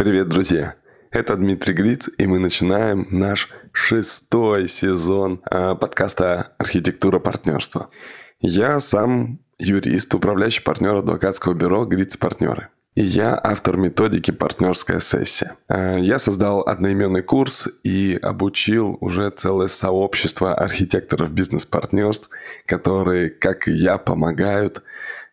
Привет, друзья! Это Дмитрий Гриц, и мы начинаем наш шестой сезон э, подкаста «Архитектура партнерства». Я сам юрист, управляющий партнер адвокатского бюро «Гриц Партнеры». И я автор методики «Партнерская сессия». Э, я создал одноименный курс и обучил уже целое сообщество архитекторов бизнес-партнерств, которые, как и я, помогают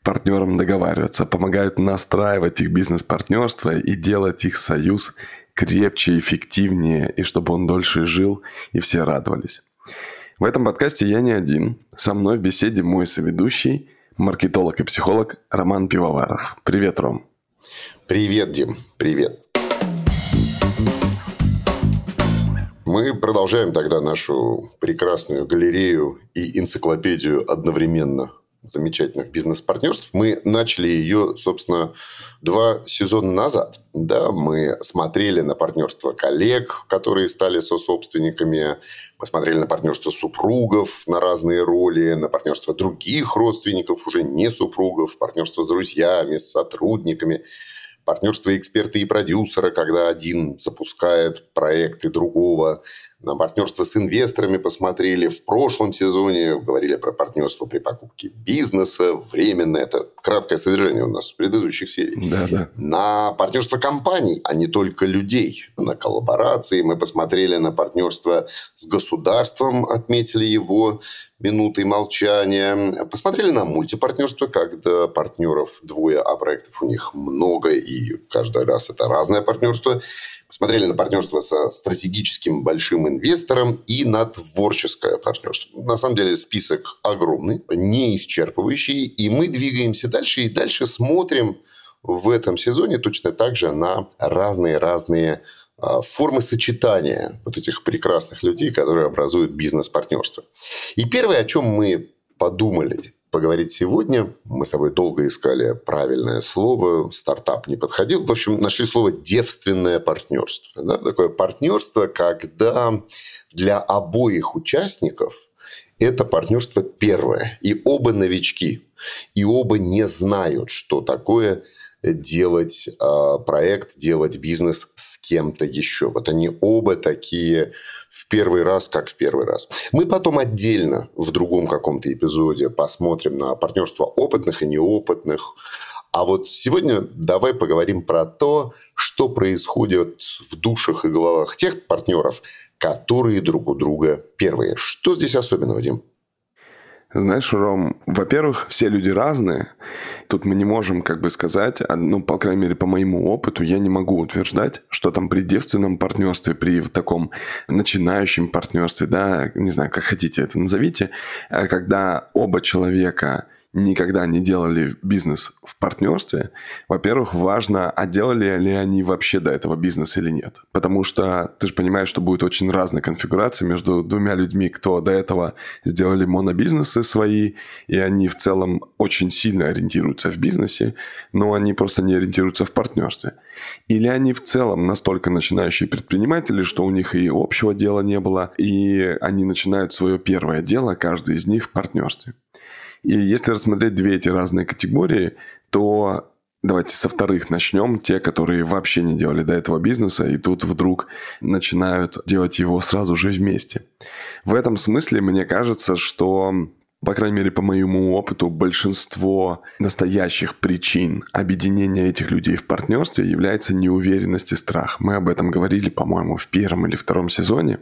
партнерам договариваться, помогают настраивать их бизнес-партнерство и делать их союз крепче, эффективнее, и чтобы он дольше жил, и все радовались. В этом подкасте я не один. Со мной в беседе мой соведущий, маркетолог и психолог Роман Пивоваров. Привет, Ром. Привет, Дим. Привет. Мы продолжаем тогда нашу прекрасную галерею и энциклопедию одновременно замечательных бизнес-партнерств. Мы начали ее, собственно, два сезона назад. Да, мы смотрели на партнерство коллег, которые стали сособственниками. Мы смотрели на партнерство супругов на разные роли, на партнерство других родственников, уже не супругов, партнерство с друзьями, с сотрудниками партнерство эксперта и продюсера, когда один запускает проекты другого, на партнерство с инвесторами посмотрели. В прошлом сезоне говорили про партнерство при покупке бизнеса, временно. Это краткое содержание у нас в предыдущих сериях. Да, да. На партнерство компаний, а не только людей. На коллаборации мы посмотрели на партнерство с государством, отметили его минутой молчания. Посмотрели на мультипартнерство, когда партнеров двое, а проектов у них много, и каждый раз это разное партнерство. Посмотрели на партнерство со стратегическим большим инвестором и на творческое партнерство. На самом деле список огромный, не исчерпывающий, и мы двигаемся дальше и дальше смотрим в этом сезоне точно так же на разные-разные формы сочетания вот этих прекрасных людей, которые образуют бизнес-партнерство. И первое, о чем мы подумали поговорить сегодня, мы с тобой долго искали правильное слово, стартап не подходил. В общем, нашли слово «девственное партнерство». Да? Такое партнерство, когда для обоих участников это партнерство первое. И оба новички. И оба не знают, что такое делать э, проект, делать бизнес с кем-то еще. Вот они оба такие в первый раз, как в первый раз. Мы потом отдельно в другом каком-то эпизоде посмотрим на партнерство опытных и неопытных. А вот сегодня давай поговорим про то, что происходит в душах и головах тех партнеров, которые друг у друга первые. Что здесь особенного, Дим? Знаешь, Ром, во-первых, все люди разные. Тут мы не можем как бы сказать, а, ну, по крайней мере, по моему опыту, я не могу утверждать, что там при девственном партнерстве, при таком начинающем партнерстве, да, не знаю, как хотите это назовите, а, когда оба человека никогда не делали бизнес в партнерстве, во-первых, важно, а делали ли они вообще до этого бизнес или нет. Потому что ты же понимаешь, что будет очень разная конфигурация между двумя людьми, кто до этого сделали монобизнесы свои, и они в целом очень сильно ориентируются в бизнесе, но они просто не ориентируются в партнерстве. Или они в целом настолько начинающие предприниматели, что у них и общего дела не было, и они начинают свое первое дело, каждый из них в партнерстве. И если рассмотреть две эти разные категории, то Давайте со вторых начнем. Те, которые вообще не делали до этого бизнеса, и тут вдруг начинают делать его сразу же вместе. В этом смысле мне кажется, что, по крайней мере, по моему опыту, большинство настоящих причин объединения этих людей в партнерстве является неуверенность и страх. Мы об этом говорили, по-моему, в первом или втором сезоне.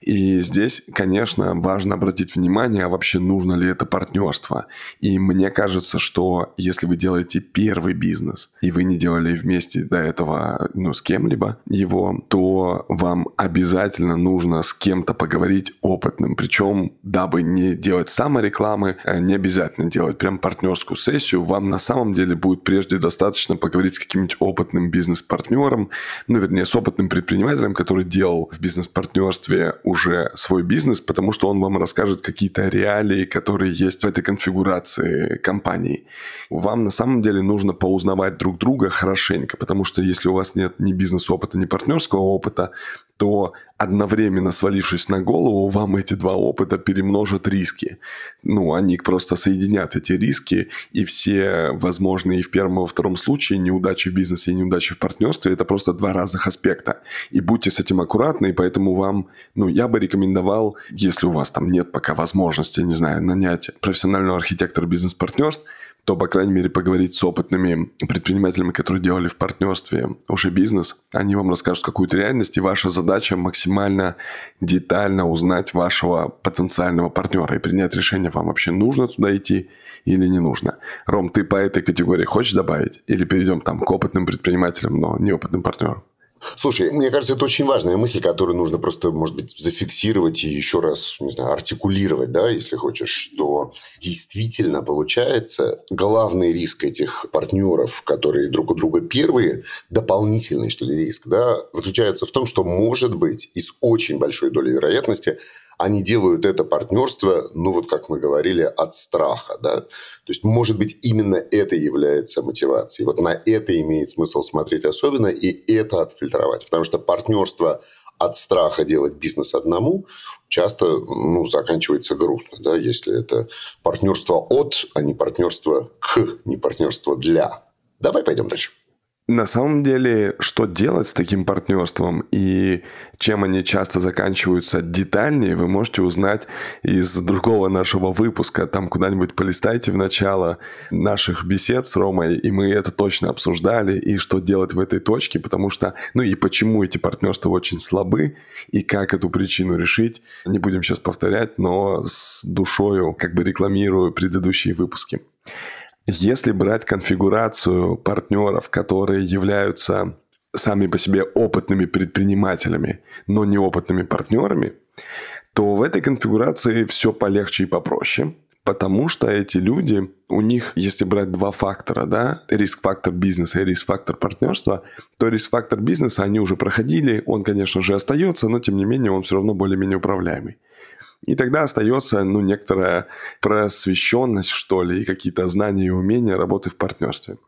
И здесь, конечно, важно обратить внимание, а вообще нужно ли это партнерство. И мне кажется, что если вы делаете первый бизнес, и вы не делали вместе до этого ну, с кем-либо его, то вам обязательно нужно с кем-то поговорить опытным. Причем, дабы не делать саморекламы, э, не обязательно делать прям партнерскую сессию, вам на самом деле будет прежде достаточно поговорить с каким-нибудь опытным бизнес-партнером, ну, вернее, с опытным предпринимателем, который делал в бизнес-партнерстве уже свой бизнес, потому что он вам расскажет какие-то реалии, которые есть в этой конфигурации компании. Вам на самом деле нужно поузнавать друг друга хорошенько, потому что если у вас нет ни бизнес-опыта, ни партнерского опыта, то одновременно свалившись на голову, вам эти два опыта перемножат риски. Ну, они просто соединят эти риски, и все возможные в первом, и во втором случае неудачи в бизнесе и неудачи в партнерстве – это просто два разных аспекта. И будьте с этим аккуратны, и поэтому вам, ну, я бы рекомендовал, если у вас там нет пока возможности, не знаю, нанять профессионального архитектора бизнес-партнерств, то, по крайней мере, поговорить с опытными предпринимателями, которые делали в партнерстве уже бизнес. Они вам расскажут какую-то реальность, и ваша задача максимально детально узнать вашего потенциального партнера и принять решение, вам вообще нужно туда идти или не нужно. Ром, ты по этой категории хочешь добавить? Или перейдем там к опытным предпринимателям, но неопытным партнерам? Слушай, мне кажется, это очень важная мысль, которую нужно просто, может быть, зафиксировать и еще раз, не знаю, артикулировать, да, если хочешь, что действительно получается главный риск этих партнеров, которые друг у друга первые, дополнительный, что ли, риск, да, заключается в том, что, может быть, и с очень большой долей вероятности они делают это партнерство, ну вот как мы говорили, от страха. Да? То есть, может быть, именно это является мотивацией. Вот на это имеет смысл смотреть особенно и это отфильтровать. Потому что партнерство от страха делать бизнес одному часто ну, заканчивается грустно, да, если это партнерство от, а не партнерство к, не партнерство для. Давай пойдем дальше. На самом деле, что делать с таким партнерством и чем они часто заканчиваются детальнее, вы можете узнать из другого нашего выпуска. Там куда-нибудь полистайте в начало наших бесед с Ромой, и мы это точно обсуждали, и что делать в этой точке, потому что, ну и почему эти партнерства очень слабы, и как эту причину решить, не будем сейчас повторять, но с душою как бы рекламирую предыдущие выпуски. Если брать конфигурацию партнеров, которые являются сами по себе опытными предпринимателями, но неопытными партнерами, то в этой конфигурации все полегче и попроще, потому что эти люди, у них, если брать два фактора, да, риск-фактор бизнеса и риск-фактор партнерства, то риск-фактор бизнеса они уже проходили, он, конечно же, остается, но тем не менее он все равно более-менее управляемый. И тогда остается, ну, некоторая просвещенность, что ли, и какие-то знания и умения работы в партнерстве.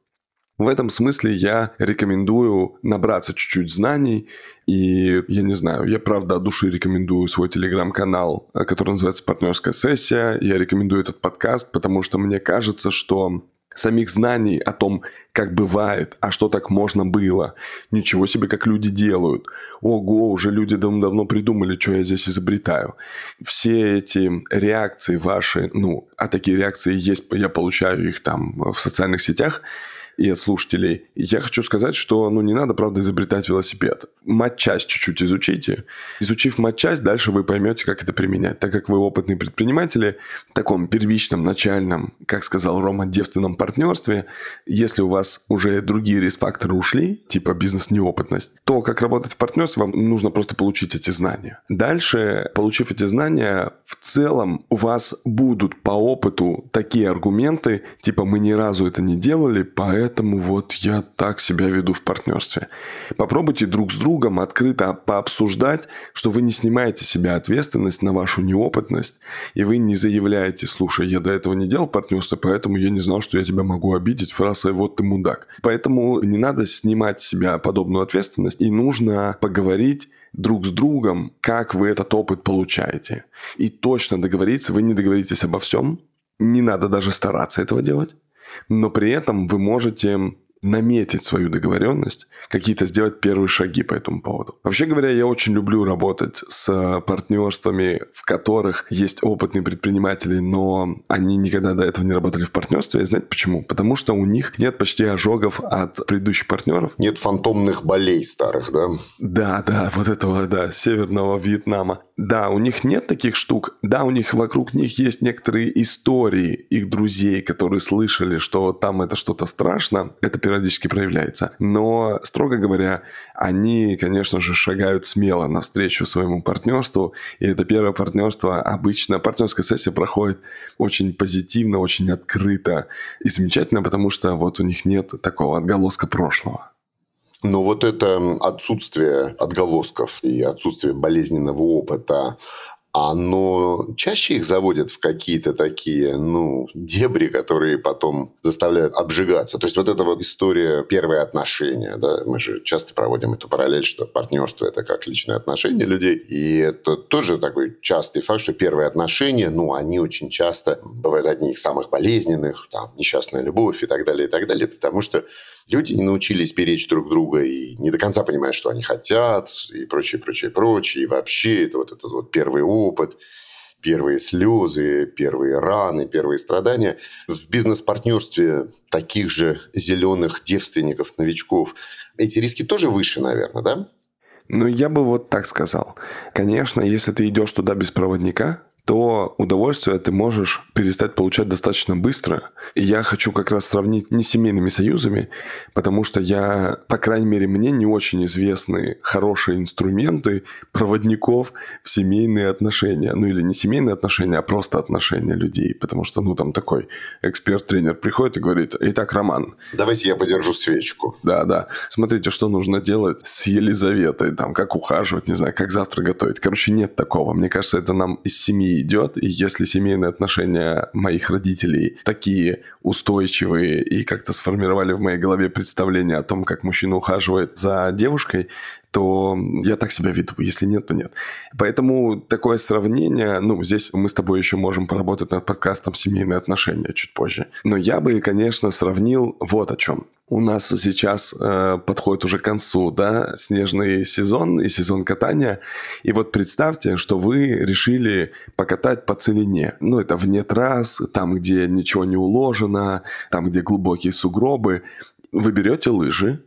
В этом смысле я рекомендую набраться чуть-чуть знаний. И я не знаю, я правда от души рекомендую свой телеграм-канал, который называется «Партнерская сессия». Я рекомендую этот подкаст, потому что мне кажется, что самих знаний о том, как бывает, а что так можно было. Ничего себе, как люди делают. Ого, уже люди давно придумали, что я здесь изобретаю. Все эти реакции ваши, ну, а такие реакции есть, я получаю их там в социальных сетях – и от слушателей. Я хочу сказать, что ну, не надо, правда, изобретать велосипед. Матчасть чуть-чуть изучите. Изучив матчасть, дальше вы поймете, как это применять. Так как вы опытные предприниматели, в таком первичном, начальном, как сказал Рома, девственном партнерстве, если у вас уже другие риск-факторы ушли, типа бизнес-неопытность, то как работать в партнерстве, вам нужно просто получить эти знания. Дальше, получив эти знания, в целом у вас будут по опыту такие аргументы, типа мы ни разу это не делали, поэтому поэтому вот я так себя веду в партнерстве. Попробуйте друг с другом открыто пообсуждать, что вы не снимаете себя ответственность на вашу неопытность, и вы не заявляете, слушай, я до этого не делал партнерство, поэтому я не знал, что я тебя могу обидеть фразой «вот ты мудак». Поэтому не надо снимать с себя подобную ответственность, и нужно поговорить друг с другом, как вы этот опыт получаете. И точно договориться, вы не договоритесь обо всем, не надо даже стараться этого делать но при этом вы можете наметить свою договоренность, какие-то сделать первые шаги по этому поводу. Вообще говоря, я очень люблю работать с партнерствами, в которых есть опытные предприниматели, но они никогда до этого не работали в партнерстве. И знаете почему? Потому что у них нет почти ожогов от предыдущих партнеров. Нет фантомных болей старых, да? Да, да, вот этого, да, северного Вьетнама. Да, у них нет таких штук. Да, у них вокруг них есть некоторые истории их друзей, которые слышали, что там это что-то страшно. Это периодически проявляется. Но, строго говоря, они, конечно же, шагают смело навстречу своему партнерству. И это первое партнерство обычно, партнерская сессия проходит очень позитивно, очень открыто и замечательно, потому что вот у них нет такого отголоска прошлого. Но вот это отсутствие отголосков и отсутствие болезненного опыта оно чаще их заводит в какие-то такие, ну, дебри, которые потом заставляют обжигаться. То есть вот эта вот история первые отношения, да, мы же часто проводим эту параллель, что партнерство это как личные отношения людей, и это тоже такой частый факт, что первые отношения, ну, они очень часто бывают одни из самых болезненных, там, несчастная любовь и так далее, и так далее, потому что люди не научились беречь друг друга и не до конца понимают, что они хотят, и прочее, прочее, прочее. И вообще это вот этот вот первый опыт, первые слезы, первые раны, первые страдания. В бизнес-партнерстве таких же зеленых девственников, новичков, эти риски тоже выше, наверное, да? Ну, я бы вот так сказал. Конечно, если ты идешь туда без проводника, то удовольствие ты можешь перестать получать достаточно быстро. И я хочу как раз сравнить не с семейными союзами, потому что я, по крайней мере, мне не очень известны хорошие инструменты проводников в семейные отношения. Ну или не семейные отношения, а просто отношения людей. Потому что, ну, там такой эксперт-тренер приходит и говорит, итак, Роман. Давайте я подержу свечку. Да, да. Смотрите, что нужно делать с Елизаветой, там, как ухаживать, не знаю, как завтра готовить. Короче, нет такого. Мне кажется, это нам из семьи идет, и если семейные отношения моих родителей такие устойчивые и как-то сформировали в моей голове представление о том, как мужчина ухаживает за девушкой, то я так себя веду. Если нет, то нет. Поэтому такое сравнение, ну, здесь мы с тобой еще можем поработать над подкастом «Семейные отношения» чуть позже. Но я бы, конечно, сравнил вот о чем. У нас сейчас э, подходит уже к концу, да, снежный сезон и сезон катания. И вот представьте, что вы решили покатать по целине. Ну, это вне трасс, там, где ничего не уложено, там, где глубокие сугробы. Вы берете лыжи,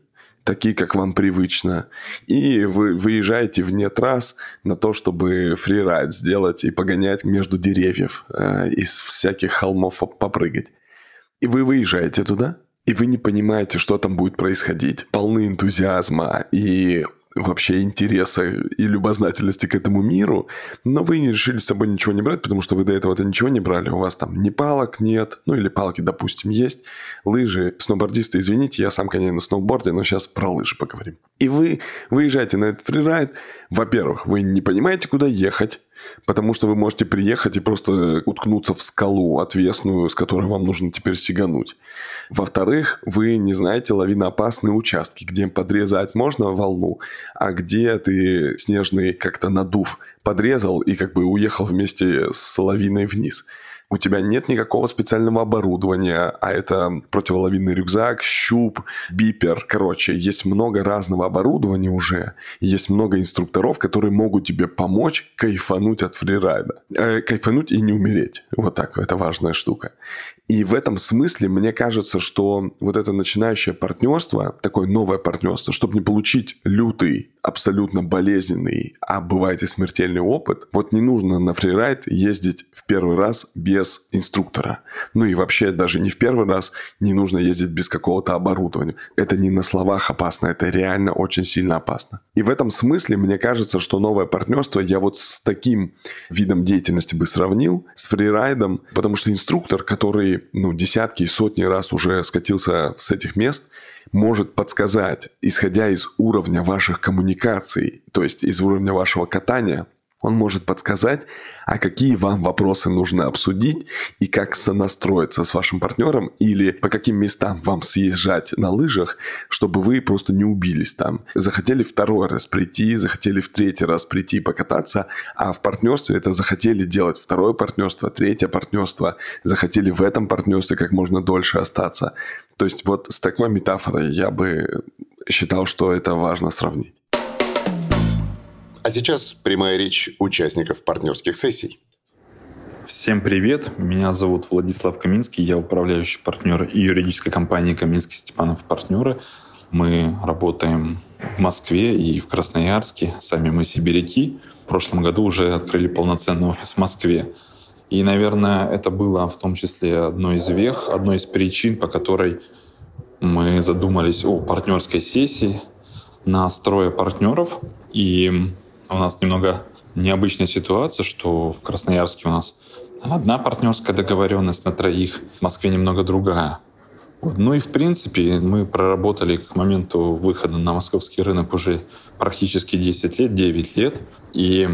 такие, как вам привычно, и вы выезжаете вне трасс на то, чтобы фрирайд сделать и погонять между деревьев, э, из всяких холмов попрыгать. И вы выезжаете туда, и вы не понимаете, что там будет происходить, полны энтузиазма и вообще интереса и любознательности к этому миру, но вы не решили с собой ничего не брать, потому что вы до этого-то ничего не брали, у вас там ни палок нет, ну или палки, допустим, есть, лыжи, сноубордисты, извините, я сам, конечно, на сноуборде, но сейчас про лыжи поговорим. И вы выезжаете на этот фрирайд, во-первых, вы не понимаете, куда ехать, Потому что вы можете приехать и просто уткнуться в скалу отвесную, с которой вам нужно теперь сигануть. Во-вторых, вы не знаете лавиноопасные участки, где подрезать можно волну, а где ты снежный как-то надув подрезал и как бы уехал вместе с лавиной вниз у тебя нет никакого специального оборудования, а это противоловинный рюкзак, щуп, бипер. Короче, есть много разного оборудования уже, есть много инструкторов, которые могут тебе помочь кайфануть от фрирайда. Э, кайфануть и не умереть. Вот так, это важная штука. И в этом смысле мне кажется, что вот это начинающее партнерство, такое новое партнерство, чтобы не получить лютый, абсолютно болезненный, а бывает и смертельный опыт, вот не нужно на фрирайд ездить в первый раз без инструктора. Ну и вообще даже не в первый раз не нужно ездить без какого-то оборудования. Это не на словах опасно, это реально очень сильно опасно. И в этом смысле мне кажется, что новое партнерство я вот с таким видом деятельности бы сравнил, с фрирайдом, потому что инструктор, который ну, десятки и сотни раз уже скатился с этих мест, может подсказать, исходя из уровня ваших коммуникаций, то есть из уровня вашего катания, он может подсказать, а какие вам вопросы нужно обсудить и как сонастроиться с вашим партнером или по каким местам вам съезжать на лыжах, чтобы вы просто не убились там. Захотели второй раз прийти, захотели в третий раз прийти покататься, а в партнерстве это захотели делать второе партнерство, третье партнерство, захотели в этом партнерстве как можно дольше остаться. То есть вот с такой метафорой я бы считал, что это важно сравнить. А сейчас прямая речь участников партнерских сессий. Всем привет, меня зовут Владислав Каминский, я управляющий партнер юридической компании Каминский Степанов партнеры. Мы работаем в Москве и в Красноярске, сами мы сибиряки. В прошлом году уже открыли полноценный офис в Москве. И, наверное, это было в том числе одной из вех, одной из причин, по которой мы задумались о партнерской сессии, настроя партнеров. И у нас немного необычная ситуация, что в Красноярске у нас одна партнерская договоренность на троих, в Москве немного другая. Ну и в принципе мы проработали к моменту выхода на московский рынок уже практически 10 лет, 9 лет. И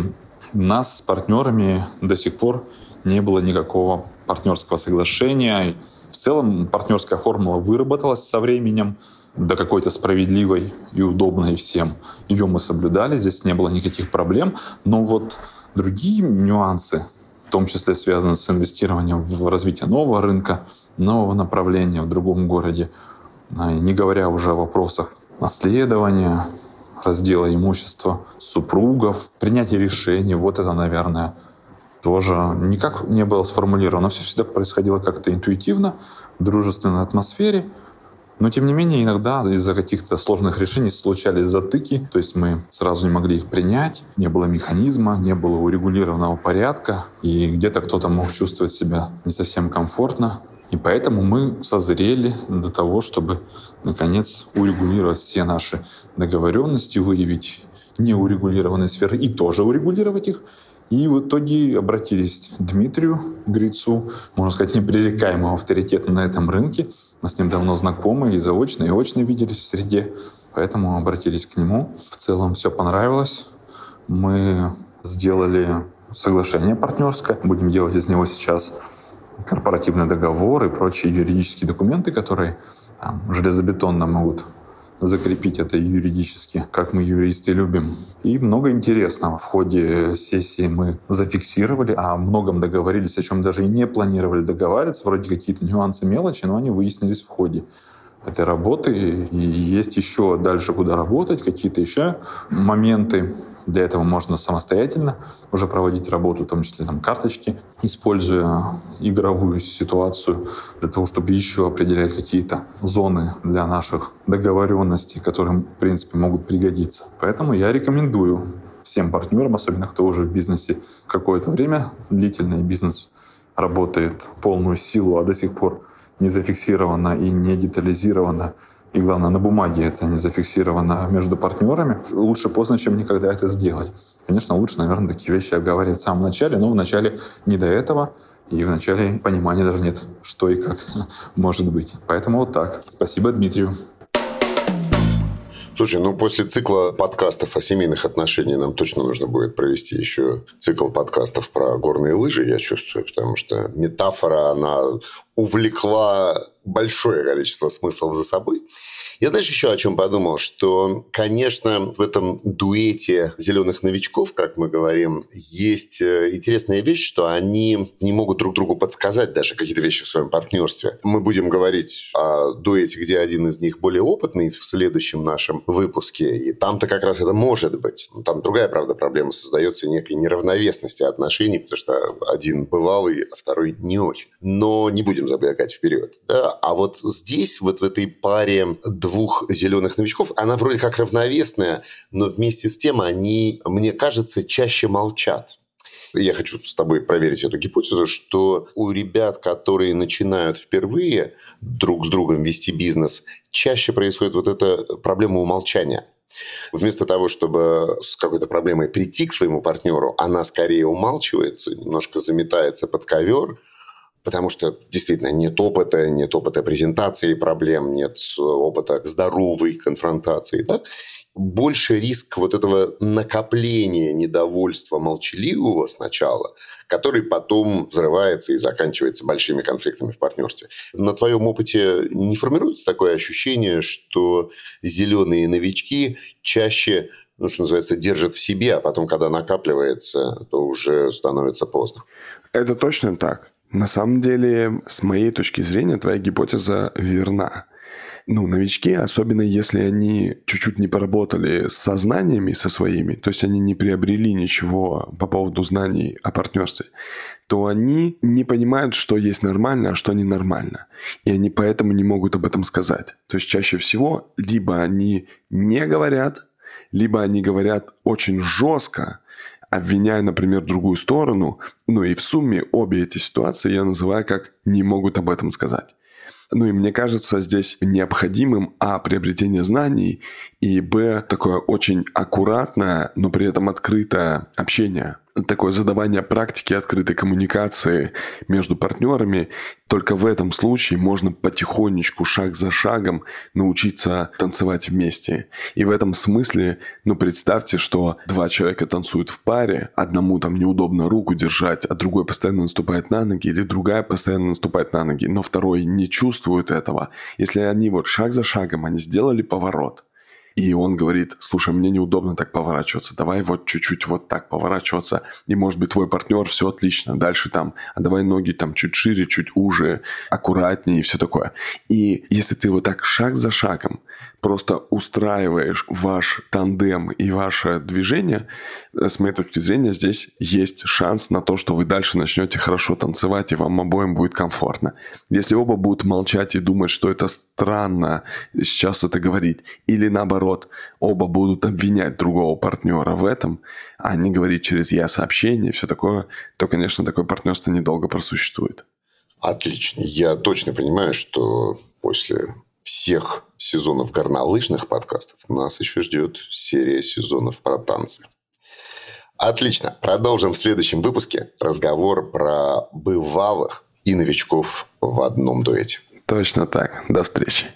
нас с партнерами до сих пор не было никакого партнерского соглашения. В целом партнерская формула выработалась со временем до какой-то справедливой и удобной всем. Ее мы соблюдали, здесь не было никаких проблем. Но вот другие нюансы, в том числе связанные с инвестированием в развитие нового рынка, нового направления в другом городе, а, не говоря уже о вопросах наследования, раздела имущества супругов, принятие решений, вот это, наверное, тоже никак не было сформулировано. Все всегда происходило как-то интуитивно, в дружественной атмосфере. Но, тем не менее, иногда из-за каких-то сложных решений случались затыки, то есть мы сразу не могли их принять, не было механизма, не было урегулированного порядка, и где-то кто-то мог чувствовать себя не совсем комфортно. И поэтому мы созрели до того, чтобы, наконец, урегулировать все наши договоренности, выявить неурегулированные сферы и тоже урегулировать их, и в итоге обратились к Дмитрию Грицу, можно сказать, непререкаемого авторитета на этом рынке. Мы с ним давно знакомы и заочно, и очно виделись в среде, поэтому обратились к нему. В целом все понравилось. Мы сделали соглашение партнерское. Будем делать из него сейчас корпоративный договор и прочие юридические документы, которые там, железобетонно могут закрепить это юридически, как мы юристы любим. И много интересного в ходе сессии мы зафиксировали, о многом договорились, о чем даже и не планировали договариваться, вроде какие-то нюансы, мелочи, но они выяснились в ходе этой работы. И есть еще дальше куда работать, какие-то еще моменты. Для этого можно самостоятельно уже проводить работу, в том числе там карточки, используя игровую ситуацию для того, чтобы еще определять какие-то зоны для наших договоренностей, которые, в принципе, могут пригодиться. Поэтому я рекомендую всем партнерам, особенно кто уже в бизнесе какое-то время, длительный бизнес работает в полную силу, а до сих пор не зафиксировано и не детализировано и главное, на бумаге это не зафиксировано между партнерами, лучше поздно, чем никогда это сделать. Конечно, лучше, наверное, такие вещи обговаривать в самом начале, но в начале не до этого, и в начале понимания даже нет, что и как может быть. Поэтому вот так. Спасибо Дмитрию. Слушай, ну после цикла подкастов о семейных отношениях нам точно нужно будет провести еще цикл подкастов про горные лыжи, я чувствую, потому что метафора, она увлекла большое количество смыслов за собой. Я, знаешь, еще о чем подумал, что, конечно, в этом дуэте зеленых новичков, как мы говорим, есть э, интересная вещь, что они не могут друг другу подсказать даже какие-то вещи в своем партнерстве. Мы будем говорить о дуэте, где один из них более опытный в следующем нашем выпуске, и там-то как раз это может быть. Там другая, правда, проблема создается некой неравновесности отношений, потому что один бывалый, а второй не очень. Но не будем забегать вперед. Да? А вот здесь, вот в этой паре двух зеленых новичков, она вроде как равновесная, но вместе с тем они, мне кажется, чаще молчат. Я хочу с тобой проверить эту гипотезу, что у ребят, которые начинают впервые друг с другом вести бизнес, чаще происходит вот эта проблема умолчания. Вместо того, чтобы с какой-то проблемой прийти к своему партнеру, она скорее умалчивается, немножко заметается под ковер, потому что действительно нет опыта, нет опыта презентации проблем, нет опыта здоровой конфронтации. Да? больше риск вот этого накопления недовольства молчаливого сначала, который потом взрывается и заканчивается большими конфликтами в партнерстве. На твоем опыте не формируется такое ощущение, что зеленые новички чаще ну, что называется, держат в себе, а потом, когда накапливается, то уже становится поздно. Это точно так. На самом деле, с моей точки зрения, твоя гипотеза верна. Ну, новички, особенно если они чуть-чуть не поработали с сознаниями со своими, то есть они не приобрели ничего по поводу знаний о партнерстве, то они не понимают, что есть нормально, а что ненормально. И они поэтому не могут об этом сказать. То есть чаще всего либо они не говорят, либо они говорят очень жестко, обвиняя, например, другую сторону. Ну и в сумме обе эти ситуации я называю как «не могут об этом сказать». Ну и мне кажется здесь необходимым, а, приобретение знаний, и, б, такое очень аккуратное, но при этом открытое общение такое задавание практики открытой коммуникации между партнерами. Только в этом случае можно потихонечку, шаг за шагом научиться танцевать вместе. И в этом смысле, ну, представьте, что два человека танцуют в паре, одному там неудобно руку держать, а другой постоянно наступает на ноги, или другая постоянно наступает на ноги, но второй не чувствует этого. Если они вот шаг за шагом, они сделали поворот, и он говорит, слушай, мне неудобно так поворачиваться, давай вот чуть-чуть вот так поворачиваться, и может быть твой партнер, все отлично, дальше там, а давай ноги там чуть шире, чуть уже, аккуратнее и все такое. И если ты вот так шаг за шагом просто устраиваешь ваш тандем и ваше движение, э, с моей точки зрения, здесь есть шанс на то, что вы дальше начнете хорошо танцевать, и вам обоим будет комфортно. Если оба будут молчать и думать, что это странно сейчас это говорить, или наоборот, оба будут обвинять другого партнера в этом, а не говорить через «я» сообщение и все такое, то, конечно, такое партнерство недолго просуществует. Отлично. Я точно понимаю, что после всех сезонов горнолыжных подкастов нас еще ждет серия сезонов про танцы. Отлично. Продолжим в следующем выпуске разговор про бывалых и новичков в одном дуэте. Точно так. До встречи.